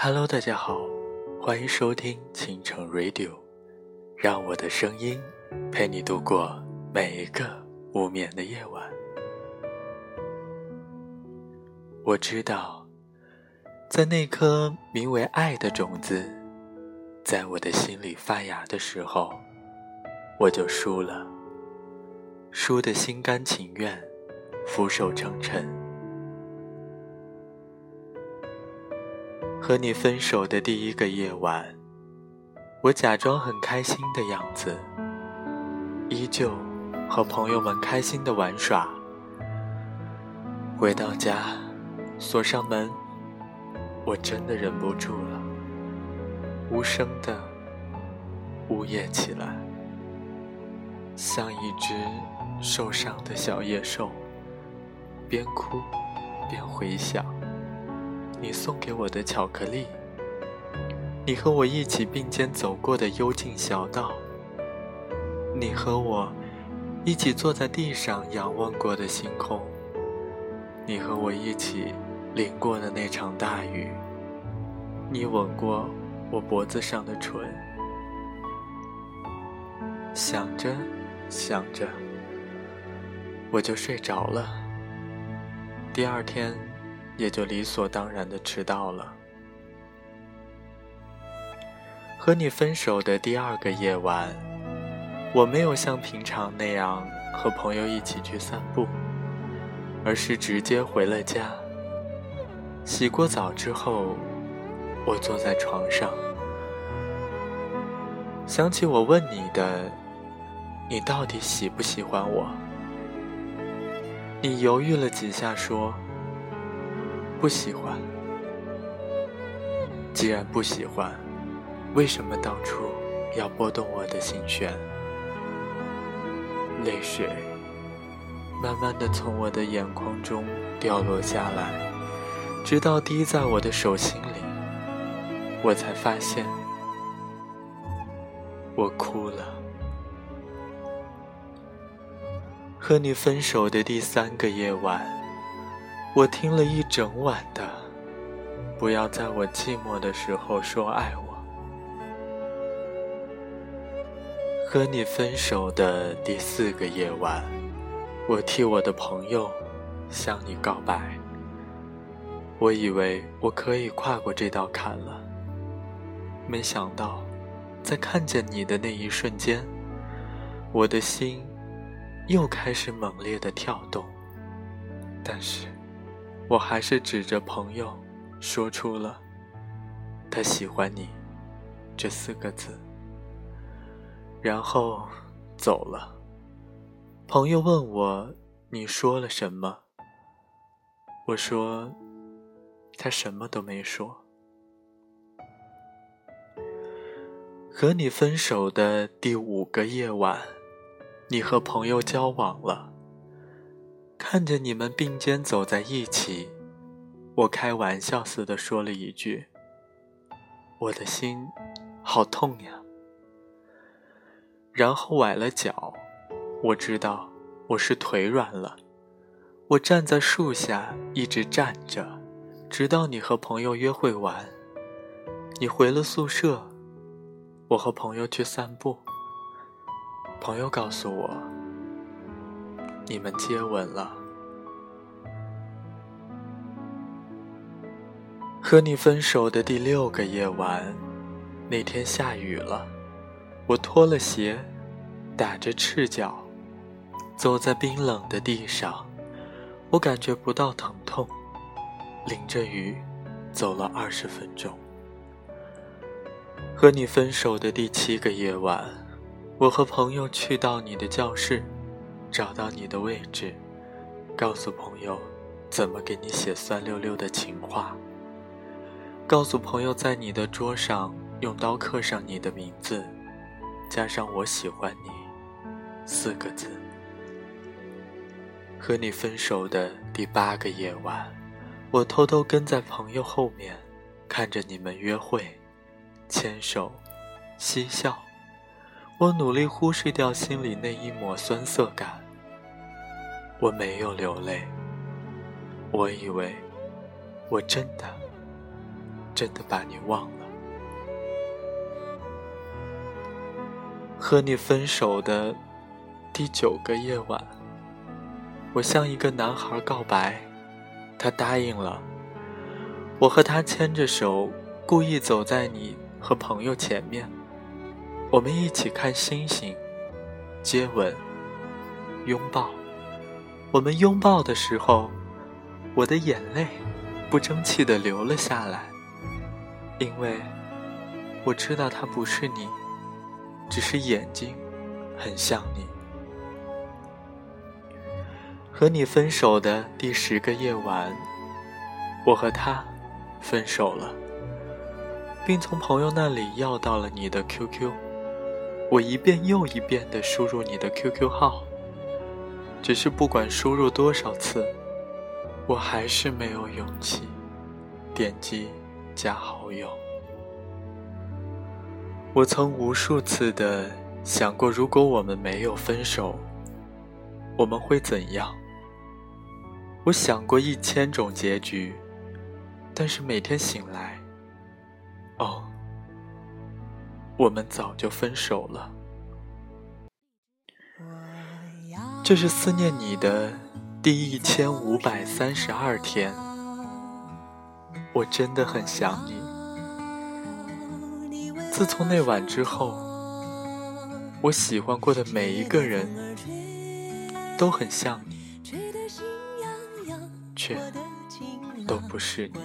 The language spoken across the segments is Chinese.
Hello，大家好，欢迎收听倾城 Radio，让我的声音陪你度过每一个无眠的夜晚。我知道，在那颗名为爱的种子在我的心里发芽的时候，我就输了，输得心甘情愿，俯首称臣。和你分手的第一个夜晚，我假装很开心的样子，依旧和朋友们开心的玩耍。回到家，锁上门，我真的忍不住了，无声的呜咽起来，像一只受伤的小野兽，边哭边回想。你送给我的巧克力，你和我一起并肩走过的幽静小道，你和我一起坐在地上仰望过的星空，你和我一起淋过的那场大雨，你吻过我脖子上的唇，想着想着，我就睡着了。第二天。也就理所当然的迟到了。和你分手的第二个夜晚，我没有像平常那样和朋友一起去散步，而是直接回了家。洗过澡之后，我坐在床上，想起我问你的，你到底喜不喜欢我？你犹豫了几下，说。不喜欢。既然不喜欢，为什么当初要拨动我的心弦？泪水慢慢的从我的眼眶中掉落下来，直到滴在我的手心里，我才发现，我哭了。和你分手的第三个夜晚。我听了一整晚的，不要在我寂寞的时候说爱我。和你分手的第四个夜晚，我替我的朋友向你告白。我以为我可以跨过这道坎了，没想到，在看见你的那一瞬间，我的心又开始猛烈的跳动，但是。我还是指着朋友，说出了“他喜欢你”这四个字，然后走了。朋友问我：“你说了什么？”我说：“他什么都没说。”和你分手的第五个夜晚，你和朋友交往了。看着你们并肩走在一起，我开玩笑似的说了一句：“我的心好痛呀。”然后崴了脚，我知道我是腿软了。我站在树下一直站着，直到你和朋友约会完，你回了宿舍，我和朋友去散步。朋友告诉我。你们接吻了。和你分手的第六个夜晚，那天下雨了，我脱了鞋，打着赤脚，走在冰冷的地上，我感觉不到疼痛，淋着雨，走了二十分钟。和你分手的第七个夜晚，我和朋友去到你的教室。找到你的位置，告诉朋友怎么给你写酸溜溜的情话。告诉朋友在你的桌上用刀刻上你的名字，加上“我喜欢你”四个字。和你分手的第八个夜晚，我偷偷跟在朋友后面，看着你们约会、牵手、嬉笑。我努力忽视掉心里那一抹酸涩感。我没有流泪。我以为，我真的，真的把你忘了。和你分手的第九个夜晚，我向一个男孩告白，他答应了。我和他牵着手，故意走在你和朋友前面，我们一起看星星，接吻，拥抱。我们拥抱的时候，我的眼泪不争气的流了下来，因为我知道他不是你。只是眼睛很像你。和你分手的第十个夜晚，我和他分手了，并从朋友那里要到了你的 QQ。我一遍又一遍的输入你的 QQ 号，只是不管输入多少次，我还是没有勇气点击加好友。我曾无数次的想过，如果我们没有分手，我们会怎样？我想过一千种结局，但是每天醒来，哦，我们早就分手了。这是思念你的第一千五百三十二天，我真的很想你。自从那晚之后，我喜欢过的每一个人都很像你，却都不是你。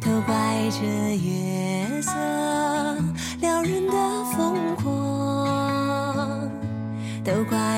都怪这月色撩人的疯狂，都怪